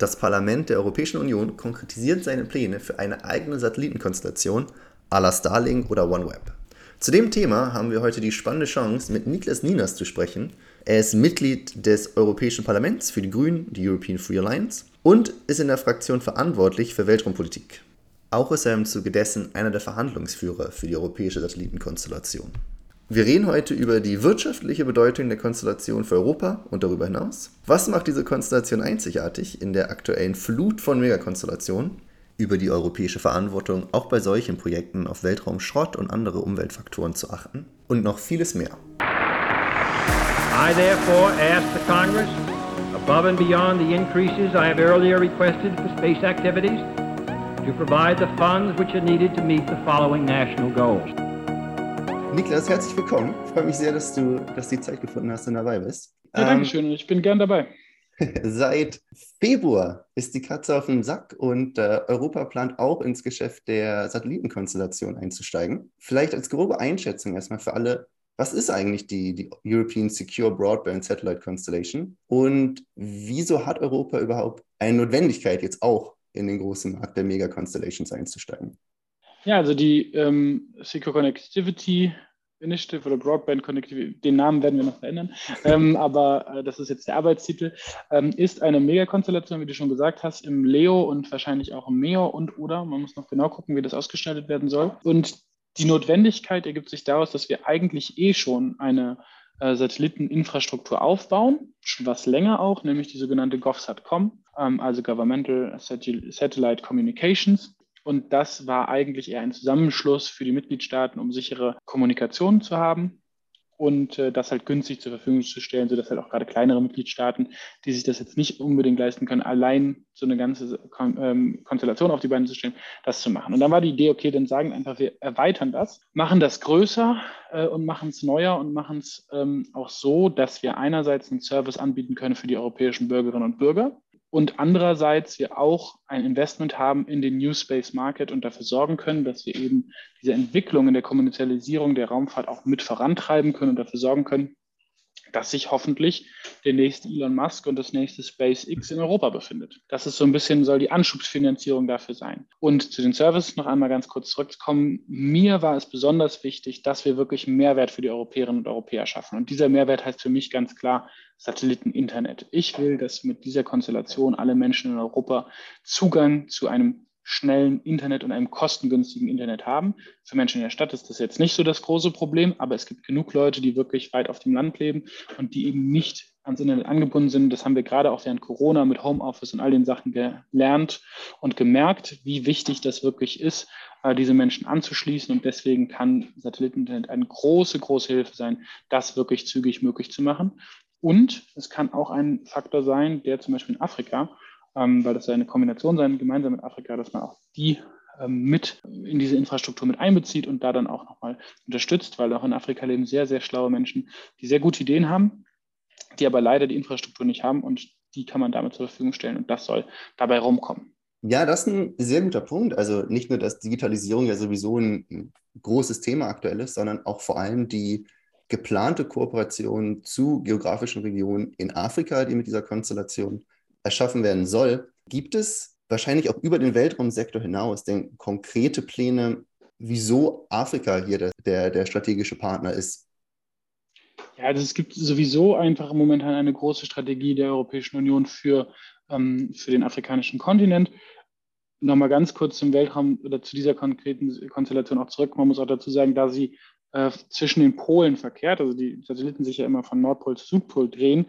Das Parlament der Europäischen Union konkretisiert seine Pläne für eine eigene Satellitenkonstellation à la Starlink oder OneWeb. Zu dem Thema haben wir heute die spannende Chance, mit Niklas Ninas zu sprechen. Er ist Mitglied des Europäischen Parlaments für die Grünen, die European Free Alliance, und ist in der Fraktion verantwortlich für Weltraumpolitik. Auch ist er im Zuge dessen einer der Verhandlungsführer für die europäische Satellitenkonstellation. Wir reden heute über die wirtschaftliche Bedeutung der Konstellation für Europa und darüber hinaus. Was macht diese Konstellation einzigartig in der aktuellen Flut von Megakonstellationen? Über die europäische Verantwortung, auch bei solchen Projekten auf Weltraumschrott und andere Umweltfaktoren zu achten. Und noch vieles mehr. I therefore ask the Congress, above and beyond the increases I have earlier requested for space activities, to provide the funds which are needed to meet the following national goals. Niklas, herzlich willkommen. Ich freue mich sehr, dass du dass die Zeit gefunden hast und dabei bist. Ja, danke schön. Ähm, ich bin gern dabei. Seit Februar ist die Katze auf dem Sack und äh, Europa plant auch ins Geschäft der Satellitenkonstellation einzusteigen. Vielleicht als grobe Einschätzung erstmal für alle, was ist eigentlich die, die European Secure Broadband Satellite Constellation und wieso hat Europa überhaupt eine Notwendigkeit, jetzt auch in den großen Markt der Mega-Constellations einzusteigen? Ja, also die ähm, Secure Connectivity Initiative oder Broadband Connectivity, den Namen werden wir noch verändern, ähm, aber äh, das ist jetzt der Arbeitstitel, ähm, ist eine Megakonstellation, wie du schon gesagt hast, im Leo und wahrscheinlich auch im Meo und oder, man muss noch genau gucken, wie das ausgestaltet werden soll. Und die Notwendigkeit ergibt sich daraus, dass wir eigentlich eh schon eine äh, Satelliteninfrastruktur aufbauen, schon was länger auch, nämlich die sogenannte GovSatcom, ähm, also Governmental Satellite Communications. Und das war eigentlich eher ein Zusammenschluss für die Mitgliedstaaten, um sichere Kommunikation zu haben und äh, das halt günstig zur Verfügung zu stellen, sodass halt auch gerade kleinere Mitgliedstaaten, die sich das jetzt nicht unbedingt leisten können, allein so eine ganze Kon ähm, Konstellation auf die Beine zu stellen, das zu machen. Und dann war die Idee, okay, dann sagen einfach, wir erweitern das, machen das größer äh, und machen es neuer und machen es ähm, auch so, dass wir einerseits einen Service anbieten können für die europäischen Bürgerinnen und Bürger, und andererseits wir auch ein Investment haben in den New Space Market und dafür sorgen können, dass wir eben diese Entwicklung in der Kommerzialisierung der Raumfahrt auch mit vorantreiben können und dafür sorgen können, dass sich hoffentlich der nächste Elon Musk und das nächste SpaceX in Europa befindet. Das ist so ein bisschen, soll die Anschubsfinanzierung dafür sein. Und zu den Services noch einmal ganz kurz zurückzukommen. Mir war es besonders wichtig, dass wir wirklich einen Mehrwert für die Europäerinnen und Europäer schaffen. Und dieser Mehrwert heißt für mich ganz klar Satelliteninternet. Ich will, dass mit dieser Konstellation alle Menschen in Europa Zugang zu einem schnellen Internet und einem kostengünstigen Internet haben. Für Menschen in der Stadt ist das jetzt nicht so das große Problem, aber es gibt genug Leute, die wirklich weit auf dem Land leben und die eben nicht ans Internet angebunden sind. Das haben wir gerade auch während Corona mit Homeoffice und all den Sachen gelernt und gemerkt, wie wichtig das wirklich ist, äh, diese Menschen anzuschließen. Und deswegen kann Satelliteninternet eine große, große Hilfe sein, das wirklich zügig möglich zu machen. Und es kann auch ein Faktor sein, der zum Beispiel in Afrika ähm, weil das ja eine Kombination sein, gemeinsam mit Afrika, dass man auch die ähm, mit in diese Infrastruktur mit einbezieht und da dann auch nochmal unterstützt, weil auch in Afrika leben sehr, sehr schlaue Menschen, die sehr gute Ideen haben, die aber leider die Infrastruktur nicht haben und die kann man damit zur Verfügung stellen und das soll dabei rumkommen. Ja, das ist ein sehr guter Punkt. Also nicht nur, dass Digitalisierung ja sowieso ein großes Thema aktuell ist, sondern auch vor allem die geplante Kooperation zu geografischen Regionen in Afrika, die mit dieser Konstellation erschaffen werden soll, gibt es wahrscheinlich auch über den Weltraumsektor hinaus denn konkrete Pläne, wieso Afrika hier der, der, der strategische Partner ist? Ja, also es gibt sowieso einfach momentan eine große Strategie der Europäischen Union für, ähm, für den afrikanischen Kontinent. Nochmal ganz kurz zum Weltraum oder zu dieser konkreten Konstellation auch zurück. Man muss auch dazu sagen, da sie äh, zwischen den Polen verkehrt, also die Satelliten sich ja immer von Nordpol zu Südpol drehen,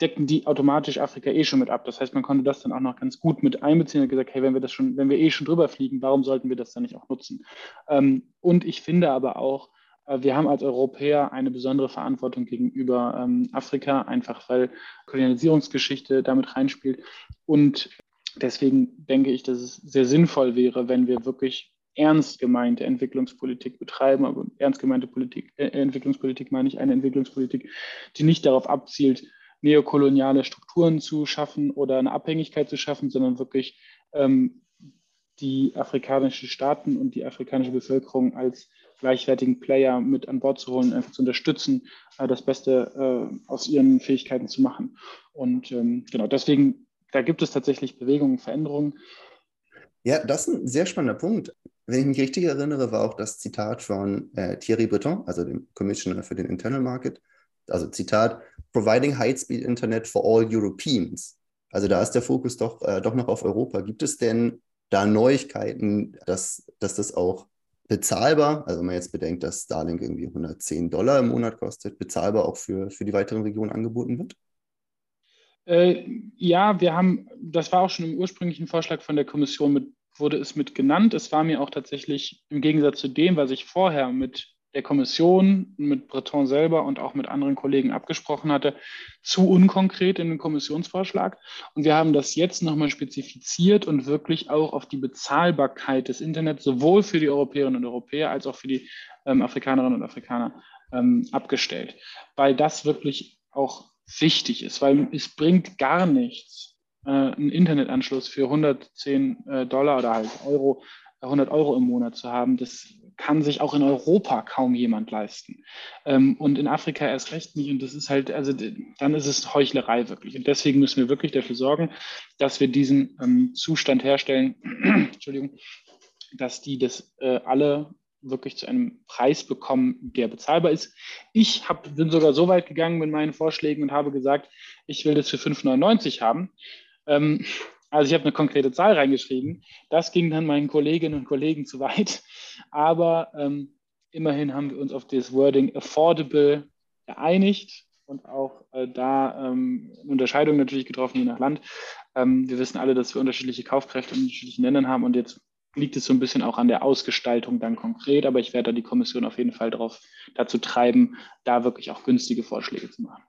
decken die automatisch Afrika eh schon mit ab. Das heißt, man konnte das dann auch noch ganz gut mit einbeziehen und gesagt, hey, wenn wir das schon, wenn wir eh schon drüber fliegen, warum sollten wir das dann nicht auch nutzen? Ähm, und ich finde aber auch, äh, wir haben als Europäer eine besondere Verantwortung gegenüber ähm, Afrika, einfach weil Kolonialisierungsgeschichte damit reinspielt. Und deswegen denke ich, dass es sehr sinnvoll wäre, wenn wir wirklich ernst gemeinte Entwicklungspolitik betreiben, aber ernst gemeinte Politik, äh, Entwicklungspolitik meine ich eine Entwicklungspolitik, die nicht darauf abzielt, neokoloniale Strukturen zu schaffen oder eine Abhängigkeit zu schaffen, sondern wirklich ähm, die afrikanischen Staaten und die afrikanische Bevölkerung als gleichwertigen Player mit an Bord zu holen, einfach zu unterstützen, äh, das Beste äh, aus ihren Fähigkeiten zu machen. Und ähm, genau deswegen da gibt es tatsächlich Bewegungen, Veränderungen. Ja, das ist ein sehr spannender Punkt. Wenn ich mich richtig erinnere, war auch das Zitat von äh, Thierry Breton, also dem Commissioner für den Internal Market, also Zitat, Providing High-Speed Internet for all Europeans. Also da ist der Fokus doch, äh, doch noch auf Europa. Gibt es denn da Neuigkeiten, dass, dass das auch bezahlbar, also wenn man jetzt bedenkt, dass Starlink irgendwie 110 Dollar im Monat kostet, bezahlbar auch für, für die weiteren Regionen angeboten wird? Äh, ja, wir haben, das war auch schon im ursprünglichen Vorschlag von der Kommission mit, wurde es mit genannt. Es war mir auch tatsächlich im Gegensatz zu dem, was ich vorher mit der Kommission, mit Breton selber und auch mit anderen Kollegen abgesprochen hatte, zu unkonkret in den Kommissionsvorschlag. Und wir haben das jetzt nochmal spezifiziert und wirklich auch auf die Bezahlbarkeit des Internets sowohl für die Europäerinnen und Europäer als auch für die ähm, Afrikanerinnen und Afrikaner ähm, abgestellt, weil das wirklich auch wichtig ist, weil es bringt gar nichts, äh, einen Internetanschluss für 110 äh, Dollar oder halt Euro 100 Euro im Monat zu haben, das kann sich auch in Europa kaum jemand leisten. Ähm, und in Afrika erst recht nicht. Und das ist halt, also dann ist es Heuchlerei wirklich. Und deswegen müssen wir wirklich dafür sorgen, dass wir diesen ähm, Zustand herstellen, Entschuldigung, dass die das äh, alle wirklich zu einem Preis bekommen, der bezahlbar ist. Ich hab, bin sogar so weit gegangen mit meinen Vorschlägen und habe gesagt, ich will das für 5,99 haben. Ähm, also ich habe eine konkrete Zahl reingeschrieben. Das ging dann meinen Kolleginnen und Kollegen zu weit. Aber ähm, immerhin haben wir uns auf das Wording affordable geeinigt und auch äh, da ähm, Unterscheidungen natürlich getroffen, je nach Land. Ähm, wir wissen alle, dass wir unterschiedliche Kaufkräfte in unterschiedlichen Ländern haben und jetzt liegt es so ein bisschen auch an der Ausgestaltung dann konkret, aber ich werde da die Kommission auf jeden Fall darauf, dazu treiben, da wirklich auch günstige Vorschläge zu machen.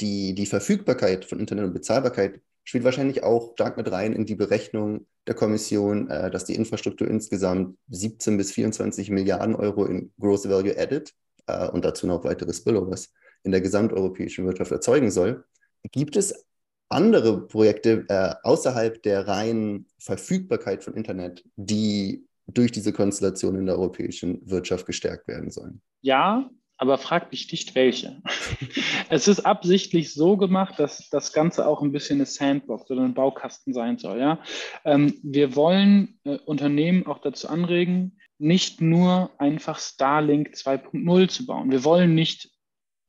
Die, die Verfügbarkeit von Internet und Bezahlbarkeit spielt wahrscheinlich auch stark mit rein in die Berechnung der Kommission, äh, dass die Infrastruktur insgesamt 17 bis 24 Milliarden Euro in Gross Value Added äh, und dazu noch weitere Spillovers in der gesamteuropäischen Wirtschaft erzeugen soll. Gibt es andere Projekte äh, außerhalb der reinen Verfügbarkeit von Internet, die durch diese Konstellation in der europäischen Wirtschaft gestärkt werden sollen? Ja, aber frag mich nicht welche. es ist absichtlich so gemacht, dass das Ganze auch ein bisschen eine Sandbox oder ein Baukasten sein soll. Ja? Ähm, wir wollen äh, Unternehmen auch dazu anregen, nicht nur einfach Starlink 2.0 zu bauen. Wir wollen nicht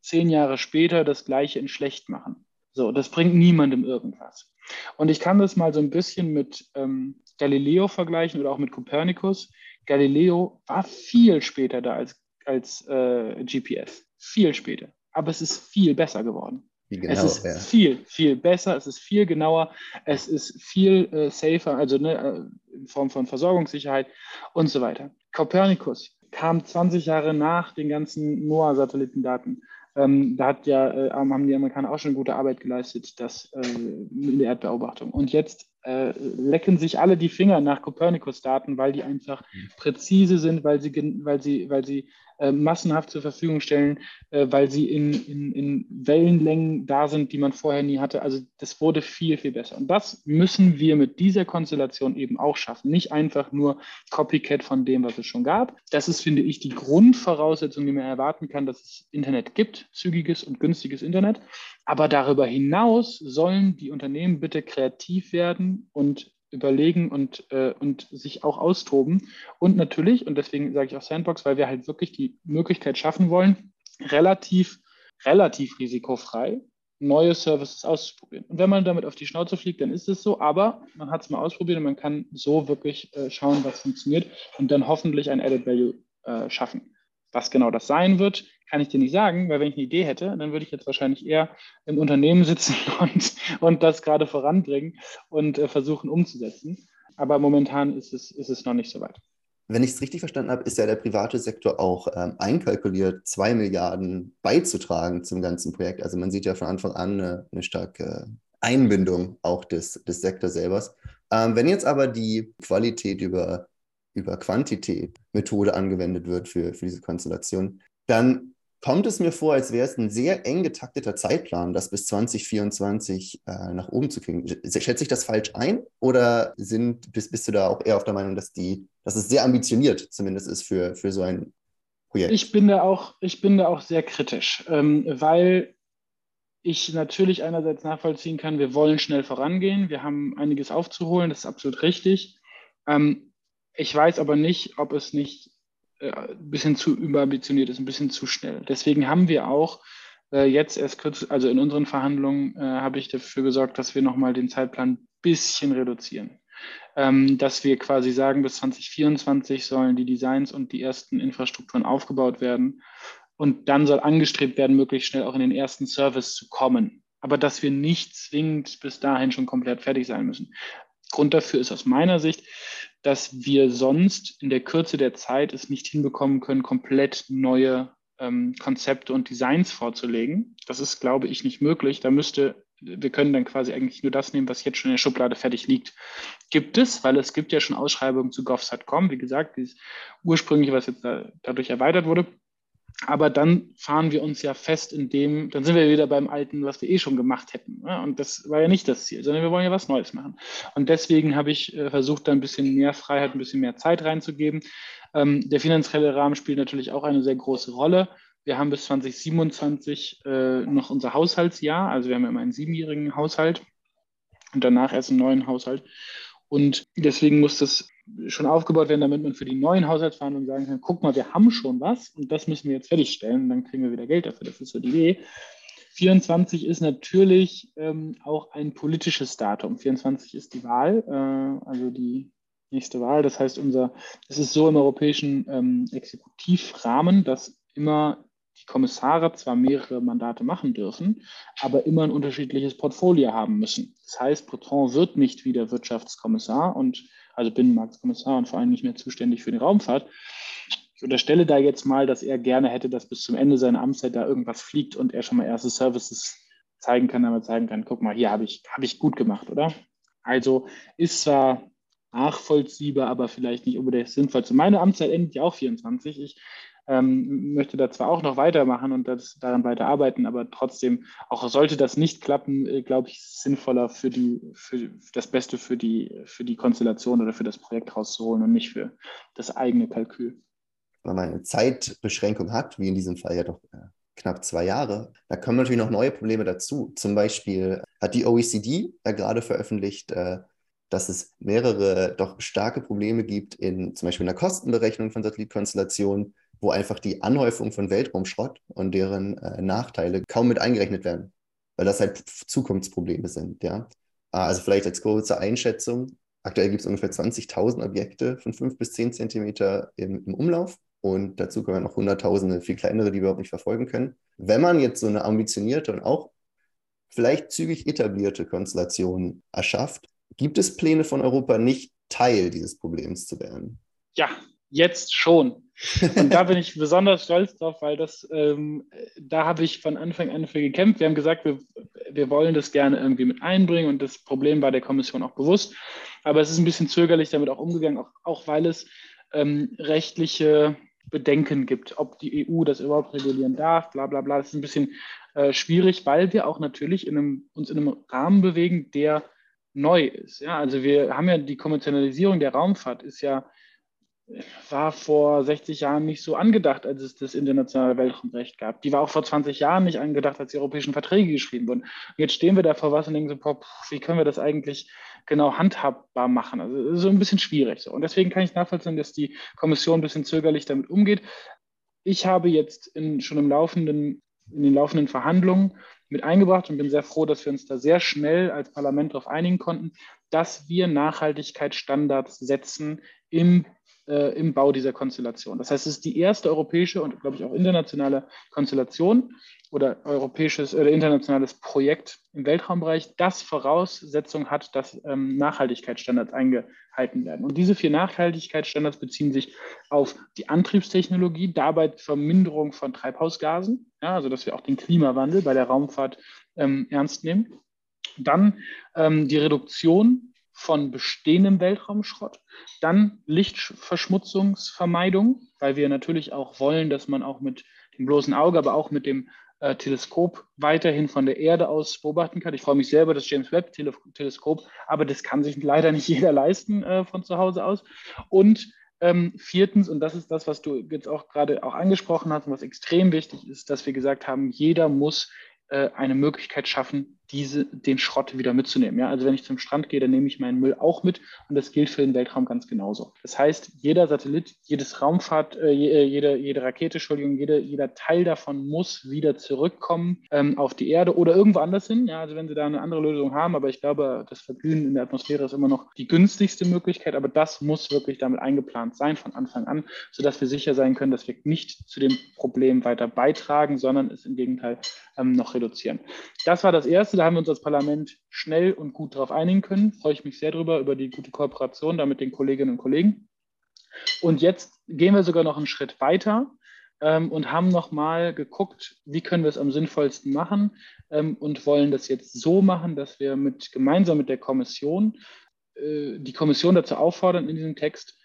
zehn Jahre später das Gleiche in schlecht machen. So, das bringt niemandem irgendwas. Und ich kann das mal so ein bisschen mit ähm, Galileo vergleichen oder auch mit Copernicus. Galileo war viel später da als als äh, GPS. Viel später. Aber es ist viel besser geworden. Genau, es ist ja. viel, viel besser, es ist viel genauer, es ist viel äh, safer, also ne, äh, in Form von Versorgungssicherheit und so weiter. Copernicus kam 20 Jahre nach den ganzen NOAA-Satellitendaten. Ähm, da hat ja, äh, haben die Amerikaner auch schon gute Arbeit geleistet, das äh, in der Erdbeobachtung. Und jetzt äh, lecken sich alle die Finger nach Copernicus-Daten, weil die einfach mhm. präzise sind, weil sie, weil sie, weil sie äh, massenhaft zur Verfügung stellen, äh, weil sie in, in, in Wellenlängen da sind, die man vorher nie hatte. Also das wurde viel, viel besser. Und das müssen wir mit dieser Konstellation eben auch schaffen. Nicht einfach nur Copycat von dem, was es schon gab. Das ist, finde ich, die Grundvoraussetzung, die man erwarten kann, dass es Internet gibt, zügiges und günstiges Internet. Aber darüber hinaus sollen die Unternehmen bitte kreativ werden und überlegen und, äh, und sich auch austoben. Und natürlich, und deswegen sage ich auch Sandbox, weil wir halt wirklich die Möglichkeit schaffen wollen, relativ, relativ risikofrei neue Services auszuprobieren. Und wenn man damit auf die Schnauze fliegt, dann ist es so, aber man hat es mal ausprobiert und man kann so wirklich äh, schauen, was funktioniert und dann hoffentlich ein Added Value äh, schaffen. Was genau das sein wird, kann ich dir nicht sagen, weil wenn ich eine Idee hätte, dann würde ich jetzt wahrscheinlich eher im Unternehmen sitzen und, und das gerade voranbringen und äh, versuchen umzusetzen. Aber momentan ist es, ist es noch nicht so weit. Wenn ich es richtig verstanden habe, ist ja der private Sektor auch ähm, einkalkuliert, zwei Milliarden beizutragen zum ganzen Projekt. Also man sieht ja von Anfang an eine, eine starke Einbindung auch des, des Sektors selber. Ähm, wenn jetzt aber die Qualität über, über Quantität Methode angewendet wird für, für diese Konstellation, dann kommt es mir vor, als wäre es ein sehr eng getakteter Zeitplan, das bis 2024 äh, nach oben zu kriegen. Schätze ich das falsch ein oder sind, bist, bist du da auch eher auf der Meinung, dass, die, dass es sehr ambitioniert zumindest ist für, für so ein Projekt? Ich bin da auch, ich bin da auch sehr kritisch, ähm, weil ich natürlich einerseits nachvollziehen kann, wir wollen schnell vorangehen, wir haben einiges aufzuholen, das ist absolut richtig. Ähm, ich weiß aber nicht, ob es nicht äh, ein bisschen zu überambitioniert ist, ein bisschen zu schnell. Deswegen haben wir auch äh, jetzt erst kurz, also in unseren Verhandlungen äh, habe ich dafür gesorgt, dass wir nochmal den Zeitplan ein bisschen reduzieren. Ähm, dass wir quasi sagen, bis 2024 sollen die Designs und die ersten Infrastrukturen aufgebaut werden. Und dann soll angestrebt werden, möglichst schnell auch in den ersten Service zu kommen. Aber dass wir nicht zwingend bis dahin schon komplett fertig sein müssen. Grund dafür ist aus meiner Sicht, dass wir sonst in der Kürze der Zeit es nicht hinbekommen können, komplett neue ähm, Konzepte und Designs vorzulegen. Das ist, glaube ich, nicht möglich. Da müsste, wir können dann quasi eigentlich nur das nehmen, was jetzt schon in der Schublade fertig liegt. Gibt es, weil es gibt ja schon Ausschreibungen zu GovSat.com, wie gesagt, dieses ursprüngliche, was jetzt da, dadurch erweitert wurde. Aber dann fahren wir uns ja fest in dem, dann sind wir wieder beim Alten, was wir eh schon gemacht hätten. Ne? Und das war ja nicht das Ziel, sondern wir wollen ja was Neues machen. Und deswegen habe ich äh, versucht, da ein bisschen mehr Freiheit, ein bisschen mehr Zeit reinzugeben. Ähm, der finanzielle Rahmen spielt natürlich auch eine sehr große Rolle. Wir haben bis 2027 äh, noch unser Haushaltsjahr, also wir haben ja immer einen siebenjährigen Haushalt und danach erst einen neuen Haushalt. Und deswegen muss das schon aufgebaut werden, damit man für die neuen Haushaltsverhandlungen sagen kann, guck mal, wir haben schon was und das müssen wir jetzt fertigstellen und dann kriegen wir wieder Geld dafür. Das ist so die Idee. 24 ist natürlich ähm, auch ein politisches Datum. 24 ist die Wahl, äh, also die nächste Wahl. Das heißt, unser, es ist so im europäischen ähm, Exekutivrahmen, dass immer die Kommissare zwar mehrere Mandate machen dürfen, aber immer ein unterschiedliches Portfolio haben müssen. Das heißt, Breton wird nicht wieder Wirtschaftskommissar und also Binnenmarktkommissar und vor allem nicht mehr zuständig für die Raumfahrt. Ich unterstelle da jetzt mal, dass er gerne hätte, dass bis zum Ende seiner Amtszeit da irgendwas fliegt und er schon mal erste Services zeigen kann, aber zeigen kann, guck mal, hier habe ich, hab ich gut gemacht, oder? Also ist zwar nachvollziehbar, aber vielleicht nicht unbedingt sinnvoll. Zu meiner Amtszeit endet ja auch 24. Ich ähm, möchte da zwar auch noch weitermachen und das, daran weiterarbeiten, aber trotzdem, auch sollte das nicht klappen, äh, glaube ich, sinnvoller für, die, für das Beste für die, für die Konstellation oder für das Projekt rauszuholen und nicht für das eigene Kalkül. Wenn man eine Zeitbeschränkung hat, wie in diesem Fall ja doch äh, knapp zwei Jahre, da kommen natürlich noch neue Probleme dazu. Zum Beispiel hat die OECD ja gerade veröffentlicht, äh, dass es mehrere doch starke Probleme gibt in zum Beispiel in der Kostenberechnung von Satellitkonstellationen, wo einfach die Anhäufung von Weltraumschrott und deren äh, Nachteile kaum mit eingerechnet werden, weil das halt Zukunftsprobleme sind. Ja? Ah, also vielleicht als kurze Einschätzung, aktuell gibt es ungefähr 20.000 Objekte von 5 bis 10 Zentimeter im, im Umlauf und dazu kommen noch Hunderttausende, viel kleinere, die wir überhaupt nicht verfolgen können. Wenn man jetzt so eine ambitionierte und auch vielleicht zügig etablierte Konstellation erschafft, Gibt es Pläne von Europa, nicht Teil dieses Problems zu werden? Ja, jetzt schon. Und da bin ich besonders stolz drauf, weil das, ähm, da habe ich von Anfang an für gekämpft. Wir haben gesagt, wir, wir wollen das gerne irgendwie mit einbringen und das Problem war der Kommission auch bewusst. Aber es ist ein bisschen zögerlich damit auch umgegangen, auch, auch weil es ähm, rechtliche Bedenken gibt, ob die EU das überhaupt regulieren darf, bla bla bla. Das ist ein bisschen äh, schwierig, weil wir auch natürlich in einem, uns in einem Rahmen bewegen, der neu ist. Ja, also wir haben ja die Kommerzialisierung der Raumfahrt ist ja war vor 60 Jahren nicht so angedacht, als es das internationale Weltraumrecht gab. Die war auch vor 20 Jahren nicht angedacht, als die europäischen Verträge geschrieben wurden. Und jetzt stehen wir da vor was und denken so, boah, wie können wir das eigentlich genau handhabbar machen? Also so ein bisschen schwierig. So. Und deswegen kann ich nachvollziehen, dass die Kommission ein bisschen zögerlich damit umgeht. Ich habe jetzt in, schon im laufenden, in den laufenden Verhandlungen mit eingebracht und bin sehr froh, dass wir uns da sehr schnell als Parlament darauf einigen konnten, dass wir Nachhaltigkeitsstandards setzen im, äh, im Bau dieser Konstellation. Das heißt, es ist die erste europäische und, glaube ich, auch internationale Konstellation, oder europäisches oder internationales Projekt im Weltraumbereich, das Voraussetzung hat, dass ähm, Nachhaltigkeitsstandards eingehalten werden. Und diese vier Nachhaltigkeitsstandards beziehen sich auf die Antriebstechnologie, dabei Verminderung von Treibhausgasen, ja, also dass wir auch den Klimawandel bei der Raumfahrt ähm, ernst nehmen. Dann ähm, die Reduktion von bestehendem Weltraumschrott, dann Lichtverschmutzungsvermeidung, weil wir natürlich auch wollen, dass man auch mit dem bloßen Auge, aber auch mit dem äh, Teleskop weiterhin von der Erde aus beobachten kann. Ich freue mich selber das James Webb Teleskop, aber das kann sich leider nicht jeder leisten äh, von zu Hause aus. Und ähm, viertens, und das ist das, was du jetzt auch gerade auch angesprochen hast und was extrem wichtig ist, dass wir gesagt haben, jeder muss äh, eine Möglichkeit schaffen, diese, den Schrott wieder mitzunehmen. Ja? Also wenn ich zum Strand gehe, dann nehme ich meinen Müll auch mit und das gilt für den Weltraum ganz genauso. Das heißt, jeder Satellit, jedes Raumfahrt, äh, äh jede, jede Rakete, Entschuldigung, jede, jeder Teil davon muss wieder zurückkommen ähm, auf die Erde oder irgendwo anders hin. Ja? Also wenn Sie da eine andere Lösung haben, aber ich glaube, das Verglühen in der Atmosphäre ist immer noch die günstigste Möglichkeit, aber das muss wirklich damit eingeplant sein von Anfang an, sodass wir sicher sein können, dass wir nicht zu dem Problem weiter beitragen, sondern es im Gegenteil ähm, noch reduzieren. Das war das Erste da haben wir uns als Parlament schnell und gut darauf einigen können. Freue ich mich sehr drüber, über die gute Kooperation da mit den Kolleginnen und Kollegen. Und jetzt gehen wir sogar noch einen Schritt weiter ähm, und haben nochmal geguckt, wie können wir es am sinnvollsten machen ähm, und wollen das jetzt so machen, dass wir mit, gemeinsam mit der Kommission äh, die Kommission dazu auffordern, in diesem Text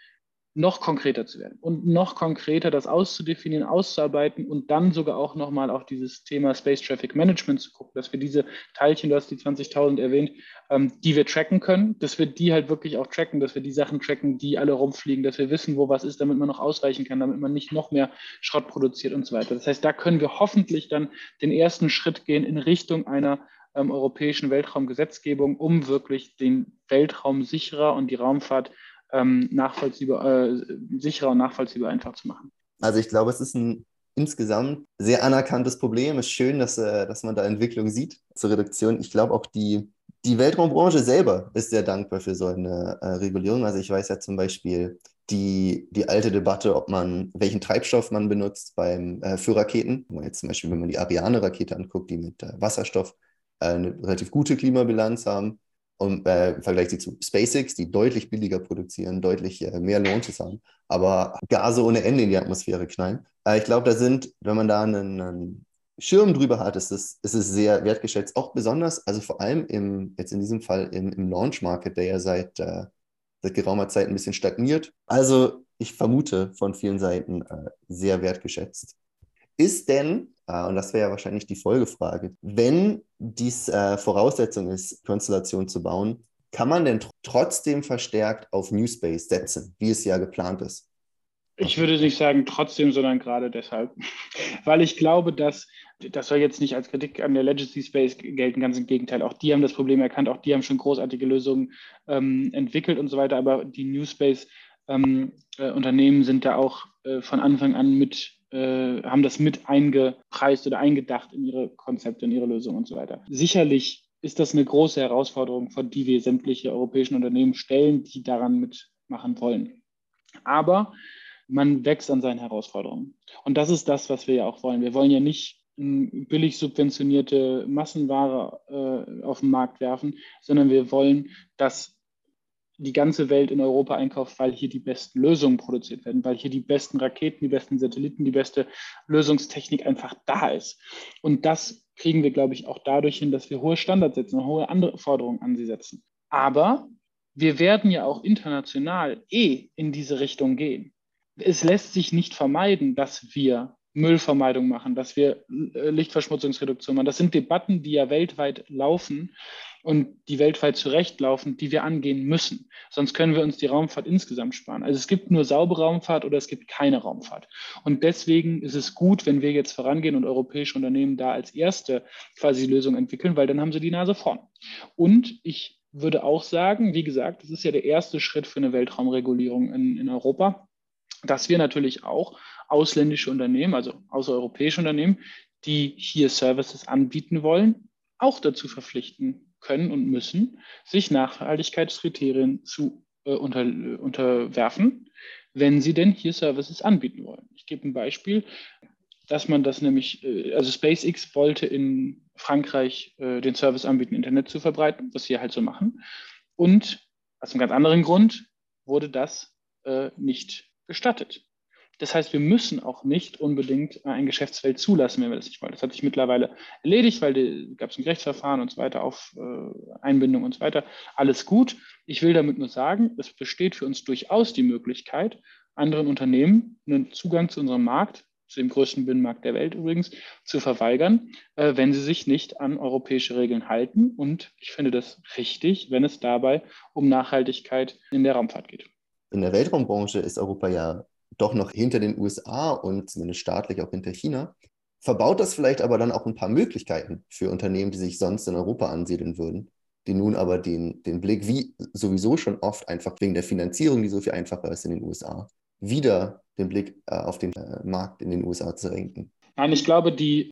noch konkreter zu werden und noch konkreter das auszudefinieren, auszuarbeiten und dann sogar auch nochmal auf dieses Thema Space Traffic Management zu gucken, dass wir diese Teilchen, du hast die 20.000 erwähnt, ähm, die wir tracken können, dass wir die halt wirklich auch tracken, dass wir die Sachen tracken, die alle rumfliegen, dass wir wissen, wo was ist, damit man noch ausweichen kann, damit man nicht noch mehr Schrott produziert und so weiter. Das heißt, da können wir hoffentlich dann den ersten Schritt gehen in Richtung einer ähm, europäischen Weltraumgesetzgebung, um wirklich den Weltraum sicherer und die Raumfahrt ähm, nachvollziehbar, äh, sicherer und nachvollziehbar einfach zu machen. Also ich glaube, es ist ein insgesamt sehr anerkanntes Problem. Es ist schön, dass, äh, dass man da Entwicklung sieht zur Reduktion. Ich glaube auch die, die Weltraumbranche selber ist sehr dankbar für so eine äh, Regulierung. Also ich weiß ja zum Beispiel die, die alte Debatte, ob man, welchen Treibstoff man benutzt beim, äh, für Raketen. Jetzt zum Beispiel, wenn man die Ariane-Rakete anguckt, die mit äh, Wasserstoff äh, eine relativ gute Klimabilanz haben, und, äh, im Vergleich zu SpaceX, die deutlich billiger produzieren, deutlich äh, mehr Launches haben, aber Gase ohne Ende in die Atmosphäre knallen. Äh, ich glaube, da sind, wenn man da einen, einen Schirm drüber hat, ist es, ist es sehr wertgeschätzt. Auch besonders, also vor allem im, jetzt in diesem Fall im, im Launch-Market, der ja seit, äh, seit geraumer Zeit ein bisschen stagniert. Also ich vermute von vielen Seiten äh, sehr wertgeschätzt. Ist denn, äh, und das wäre ja wahrscheinlich die Folgefrage, wenn dies äh, Voraussetzung ist, Konstellation zu bauen, kann man denn tr trotzdem verstärkt auf New Space setzen, wie es ja geplant ist? Ich würde nicht sagen trotzdem, sondern gerade deshalb. Weil ich glaube, dass, das soll jetzt nicht als Kritik an der Legacy Space gelten, ganz im Gegenteil. Auch die haben das Problem erkannt, auch die haben schon großartige Lösungen ähm, entwickelt und so weiter. Aber die New Space ähm, äh, Unternehmen sind da auch äh, von Anfang an mit äh, haben das mit eingepreist oder eingedacht in ihre Konzepte, in ihre Lösungen und so weiter. Sicherlich ist das eine große Herausforderung, vor die wir sämtliche europäischen Unternehmen stellen, die daran mitmachen wollen. Aber man wächst an seinen Herausforderungen. Und das ist das, was wir ja auch wollen. Wir wollen ja nicht billig subventionierte Massenware äh, auf den Markt werfen, sondern wir wollen, dass die ganze Welt in Europa einkauft, weil hier die besten Lösungen produziert werden, weil hier die besten Raketen, die besten Satelliten, die beste Lösungstechnik einfach da ist. Und das kriegen wir, glaube ich, auch dadurch hin, dass wir hohe Standards setzen hohe Forderungen an sie setzen. Aber wir werden ja auch international eh in diese Richtung gehen. Es lässt sich nicht vermeiden, dass wir Müllvermeidung machen, dass wir äh, Lichtverschmutzungsreduktion machen. Das sind Debatten, die ja weltweit laufen und die weltweit zurechtlaufen, die wir angehen müssen. Sonst können wir uns die Raumfahrt insgesamt sparen. Also es gibt nur saubere Raumfahrt oder es gibt keine Raumfahrt. Und deswegen ist es gut, wenn wir jetzt vorangehen und europäische Unternehmen da als erste quasi Lösung entwickeln, weil dann haben sie die Nase vorn. Und ich würde auch sagen, wie gesagt, das ist ja der erste Schritt für eine Weltraumregulierung in, in Europa, dass wir natürlich auch ausländische Unternehmen, also außereuropäische Unternehmen, die hier Services anbieten wollen, auch dazu verpflichten können und müssen, sich Nachhaltigkeitskriterien zu äh, unter, unterwerfen, wenn sie denn hier Services anbieten wollen. Ich gebe ein Beispiel, dass man das nämlich, äh, also SpaceX wollte in Frankreich äh, den Service anbieten, Internet zu verbreiten, was sie halt so machen. Und aus einem ganz anderen Grund wurde das äh, nicht gestattet. Das heißt, wir müssen auch nicht unbedingt ein Geschäftsfeld zulassen, wenn wir das nicht wollen. Das hat sich mittlerweile erledigt, weil gab es ein Gerichtsverfahren und so weiter, auf äh, Einbindung und so weiter. Alles gut. Ich will damit nur sagen, es besteht für uns durchaus die Möglichkeit, anderen Unternehmen einen Zugang zu unserem Markt, zu dem größten Binnenmarkt der Welt übrigens, zu verweigern, äh, wenn sie sich nicht an europäische Regeln halten. Und ich finde das richtig, wenn es dabei um Nachhaltigkeit in der Raumfahrt geht. In der Weltraumbranche ist Europa ja doch noch hinter den USA und zumindest staatlich auch hinter China. verbaut das vielleicht aber dann auch ein paar Möglichkeiten für Unternehmen, die sich sonst in Europa ansiedeln würden, die nun aber den, den Blick, wie sowieso schon oft einfach wegen der Finanzierung, die so viel einfacher ist in den USA, wieder den Blick äh, auf den äh, Markt in den USA zu lenken. Nein, ich glaube, die,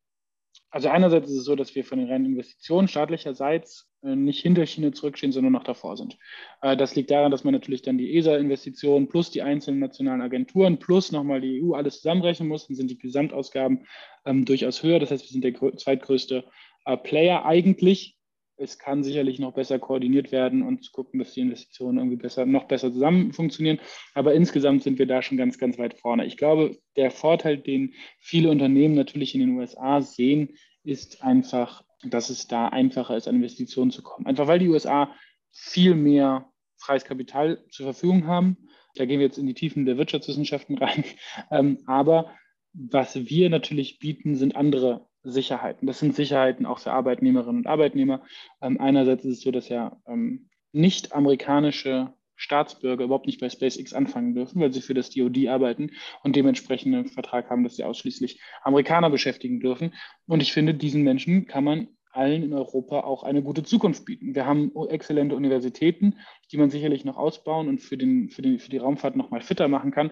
also einerseits ist es so, dass wir von den reinen Investitionen staatlicherseits äh, nicht hinter China zurückstehen, sondern noch davor sind. Äh, das liegt daran, dass man natürlich dann die ESA-Investitionen plus die einzelnen nationalen Agenturen plus nochmal die EU alles zusammenrechnen muss. Dann sind die Gesamtausgaben ähm, durchaus höher. Das heißt, wir sind der zweitgrößte äh, Player eigentlich. Es kann sicherlich noch besser koordiniert werden und zu gucken, dass die Investitionen irgendwie besser, noch besser zusammen funktionieren. Aber insgesamt sind wir da schon ganz, ganz weit vorne. Ich glaube, der Vorteil, den viele Unternehmen natürlich in den USA sehen, ist einfach, dass es da einfacher ist, an Investitionen zu kommen. Einfach weil die USA viel mehr freies Kapital zur Verfügung haben. Da gehen wir jetzt in die Tiefen der Wirtschaftswissenschaften rein. Ähm, aber was wir natürlich bieten, sind andere Sicherheiten. Das sind Sicherheiten auch für Arbeitnehmerinnen und Arbeitnehmer. Ähm, einerseits ist es so, dass ja ähm, nicht amerikanische Staatsbürger überhaupt nicht bei SpaceX anfangen dürfen, weil sie für das DoD arbeiten und dementsprechend einen Vertrag haben, dass sie ausschließlich Amerikaner beschäftigen dürfen. Und ich finde, diesen Menschen kann man allen in Europa auch eine gute Zukunft bieten. Wir haben exzellente Universitäten, die man sicherlich noch ausbauen und für, den, für, den, für die Raumfahrt noch mal fitter machen kann.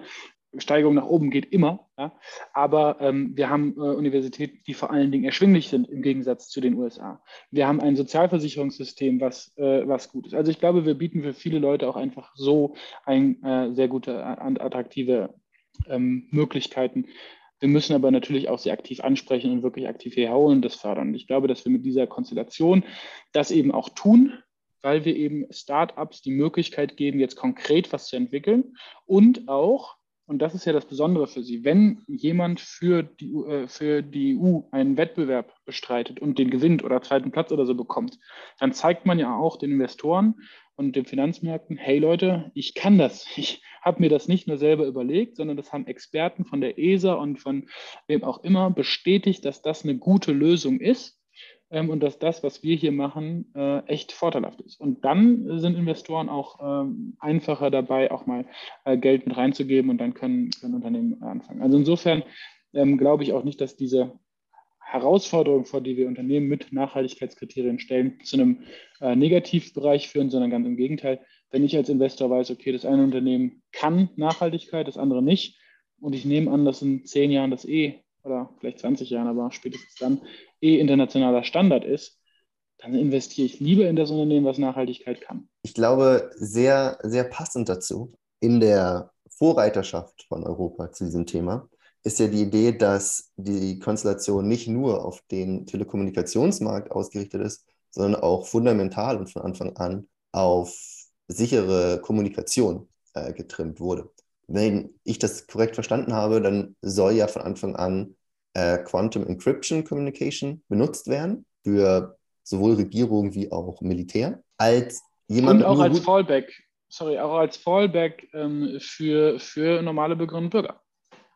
Steigerung nach oben geht immer, ja? aber ähm, wir haben äh, Universitäten, die vor allen Dingen erschwinglich sind im Gegensatz zu den USA. Wir haben ein Sozialversicherungssystem, was, äh, was gut ist. Also ich glaube, wir bieten für viele Leute auch einfach so ein äh, sehr gute, attraktive ähm, Möglichkeiten. Wir müssen aber natürlich auch sehr aktiv ansprechen und wirklich aktiv herholen und das fördern. Und ich glaube, dass wir mit dieser Konstellation das eben auch tun, weil wir eben Startups die Möglichkeit geben, jetzt konkret was zu entwickeln und auch und das ist ja das Besondere für sie, wenn jemand für die, äh, für die EU einen Wettbewerb bestreitet und den gewinnt oder zweiten Platz oder so bekommt, dann zeigt man ja auch den Investoren und den Finanzmärkten, hey Leute, ich kann das. Ich habe mir das nicht nur selber überlegt, sondern das haben Experten von der ESA und von wem auch immer bestätigt, dass das eine gute Lösung ist ähm, und dass das, was wir hier machen, äh, echt vorteilhaft ist. Und dann sind Investoren auch ähm, einfacher dabei, auch mal äh, Geld mit reinzugeben und dann können, können Unternehmen anfangen. Also insofern ähm, glaube ich auch nicht, dass diese Herausforderungen, vor die wir Unternehmen mit Nachhaltigkeitskriterien stellen, zu einem äh, Negativbereich führen, sondern ganz im Gegenteil. Wenn ich als Investor weiß, okay, das eine Unternehmen kann Nachhaltigkeit, das andere nicht, und ich nehme an, dass in zehn Jahren das eh oder vielleicht 20 Jahren, aber spätestens dann eh internationaler Standard ist, dann investiere ich lieber in das Unternehmen, was Nachhaltigkeit kann. Ich glaube, sehr, sehr passend dazu, in der Vorreiterschaft von Europa zu diesem Thema, ist ja die Idee, dass die Konstellation nicht nur auf den Telekommunikationsmarkt ausgerichtet ist, sondern auch fundamental und von Anfang an auf sichere Kommunikation äh, getrimmt wurde. Wenn ich das korrekt verstanden habe, dann soll ja von Anfang an äh, Quantum Encryption Communication benutzt werden für sowohl Regierung wie auch Militär. Als jemand Und auch als Fallback, sorry, auch als Fallback ähm, für, für normale Bürgerinnen und Bürger.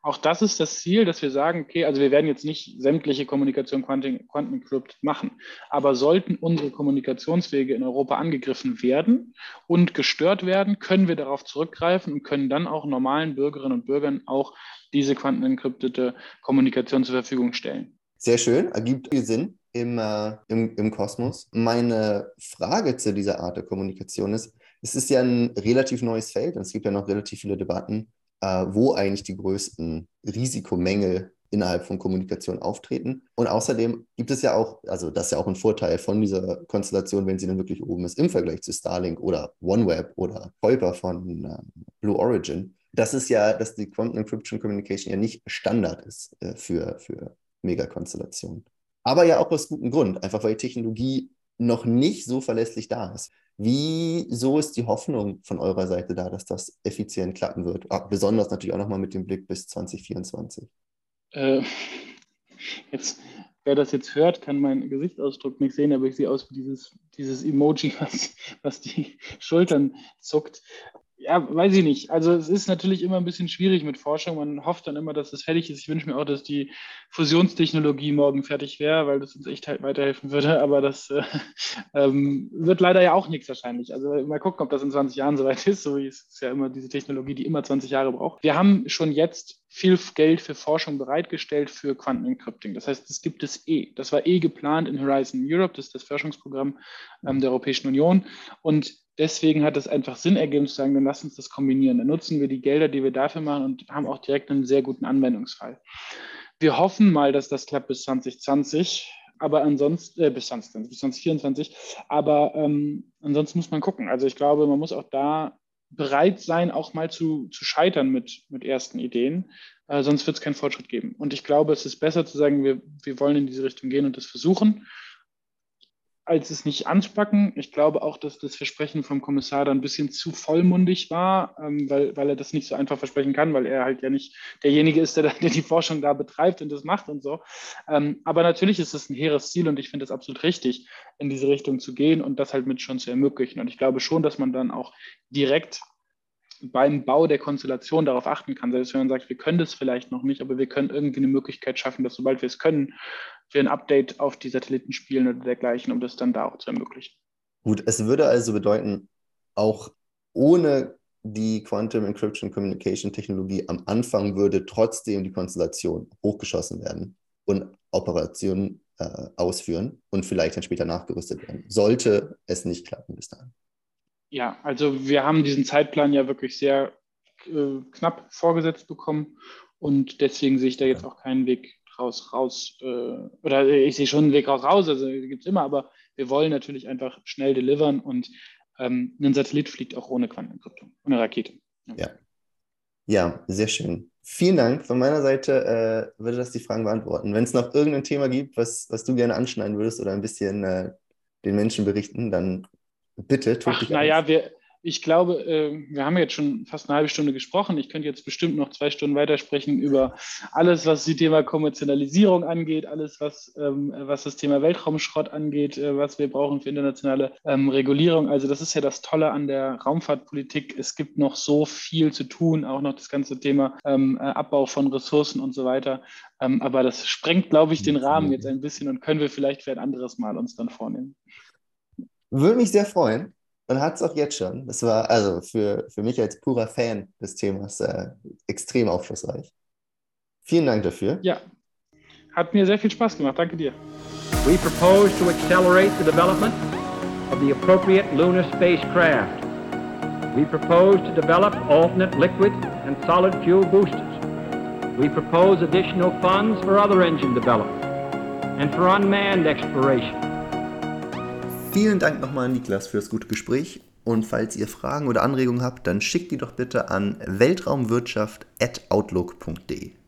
Auch das ist das Ziel, dass wir sagen, okay, also wir werden jetzt nicht sämtliche Kommunikation Quantencrypt machen, aber sollten unsere Kommunikationswege in Europa angegriffen werden und gestört werden, können wir darauf zurückgreifen und können dann auch normalen Bürgerinnen und Bürgern auch diese quantenentkryptete Kommunikation zur Verfügung stellen. Sehr schön, ergibt viel Sinn im, äh, im, im Kosmos. Meine Frage zu dieser Art der Kommunikation ist, es ist ja ein relativ neues Feld und es gibt ja noch relativ viele Debatten, äh, wo eigentlich die größten Risikomängel innerhalb von Kommunikation auftreten. Und außerdem gibt es ja auch, also das ist ja auch ein Vorteil von dieser Konstellation, wenn sie dann wirklich oben ist, im Vergleich zu Starlink oder OneWeb oder Kuiper von äh, Blue Origin, das ist ja, dass die Quantum Encryption Communication ja nicht Standard ist äh, für, für Megakonstellationen. Aber ja auch aus gutem Grund, einfach weil die Technologie noch nicht so verlässlich da ist. Wieso ist die Hoffnung von eurer Seite da, dass das effizient klappen wird? Ah, besonders natürlich auch nochmal mit dem Blick bis 2024. Äh, jetzt, wer das jetzt hört, kann meinen Gesichtsausdruck nicht sehen, aber ich sehe aus wie dieses, dieses Emoji, was, was die Schultern zuckt ja, weiß ich nicht. Also es ist natürlich immer ein bisschen schwierig mit Forschung. Man hofft dann immer, dass es fertig ist. Ich wünsche mir auch, dass die Fusionstechnologie morgen fertig wäre, weil das uns echt halt weiterhelfen würde. Aber das äh, ähm, wird leider ja auch nichts wahrscheinlich. Also mal gucken, ob das in 20 Jahren soweit ist. So ist es ja immer diese Technologie, die immer 20 Jahre braucht. Wir haben schon jetzt viel Geld für Forschung bereitgestellt für Quantenencrypting. Das heißt, das gibt es eh. Das war eh geplant in Horizon Europe, das ist das Forschungsprogramm ähm, der Europäischen Union. Und deswegen hat es einfach Sinn ergeben zu sagen, dann lass uns das kombinieren. Dann nutzen wir die Gelder, die wir dafür machen und haben auch direkt einen sehr guten Anwendungsfall. Wir hoffen mal, dass das klappt bis 2020 aber ansonsten, äh, bis 2020, bis 2024, aber ähm, ansonsten muss man gucken. Also ich glaube, man muss auch da bereit sein, auch mal zu, zu scheitern mit, mit ersten Ideen. Äh, sonst wird es keinen Fortschritt geben. Und ich glaube, es ist besser zu sagen, wir, wir wollen in diese Richtung gehen und das versuchen als es nicht anspacken. Ich glaube auch, dass das Versprechen vom Kommissar da ein bisschen zu vollmundig war, ähm, weil, weil er das nicht so einfach versprechen kann, weil er halt ja nicht derjenige ist, der, der die Forschung da betreibt und das macht und so. Ähm, aber natürlich ist es ein hehres Ziel und ich finde es absolut richtig, in diese Richtung zu gehen und das halt mit schon zu ermöglichen. Und ich glaube schon, dass man dann auch direkt beim Bau der Konstellation darauf achten kann. Selbst wenn man sagt, wir können das vielleicht noch nicht, aber wir können irgendwie eine Möglichkeit schaffen, dass sobald wir es können, wir ein Update auf die Satelliten spielen oder dergleichen, um das dann da auch zu ermöglichen. Gut, es würde also bedeuten, auch ohne die Quantum Encryption Communication Technologie am Anfang würde trotzdem die Konstellation hochgeschossen werden und Operationen äh, ausführen und vielleicht dann später nachgerüstet werden. Sollte es nicht klappen bis dahin. Ja, also wir haben diesen Zeitplan ja wirklich sehr äh, knapp vorgesetzt bekommen und deswegen sehe ich da jetzt auch keinen Weg raus, raus, äh, oder ich sehe schon einen Weg raus, raus, also gibt es immer, aber wir wollen natürlich einfach schnell delivern und ähm, ein Satellit fliegt auch ohne Quantenenkryptung, ohne Rakete. Ja. ja. ja. sehr schön. Vielen Dank. Von meiner Seite äh, würde das die Fragen beantworten. Wenn es noch irgendein Thema gibt, was, was du gerne anschneiden würdest oder ein bisschen äh, den Menschen berichten, dann bitte. Ach, naja, wir, ich glaube, äh, wir haben jetzt schon fast eine halbe Stunde gesprochen. Ich könnte jetzt bestimmt noch zwei Stunden weitersprechen über alles, was das Thema Kommerzialisierung angeht, alles, was, ähm, was das Thema Weltraumschrott angeht, äh, was wir brauchen für internationale ähm, Regulierung. Also das ist ja das Tolle an der Raumfahrtpolitik. Es gibt noch so viel zu tun, auch noch das ganze Thema ähm, äh, Abbau von Ressourcen und so weiter. aber das sprengt, glaube ich, den Rahmen jetzt ein bisschen und können wir vielleicht für ein anderes Mal uns dann vornehmen. Würde mich sehr freuen und hat es auch jetzt schon. Das war also für, für mich als purer Fan des Themas äh, extrem aufschlussreich. Vielen Dank dafür. Ja, hat mir sehr viel Spaß gemacht. Danke dir. We propose to accelerate the development of the appropriate lunar spacecraft. We propose to develop alternate liquid and solid fuel boosters. We propose additional funds for other engine development and for unmanned exploration. Vielen Dank nochmal, Niklas, für das gute Gespräch. Und falls ihr Fragen oder Anregungen habt, dann schickt die doch bitte an weltraumwirtschaft.outlook.de.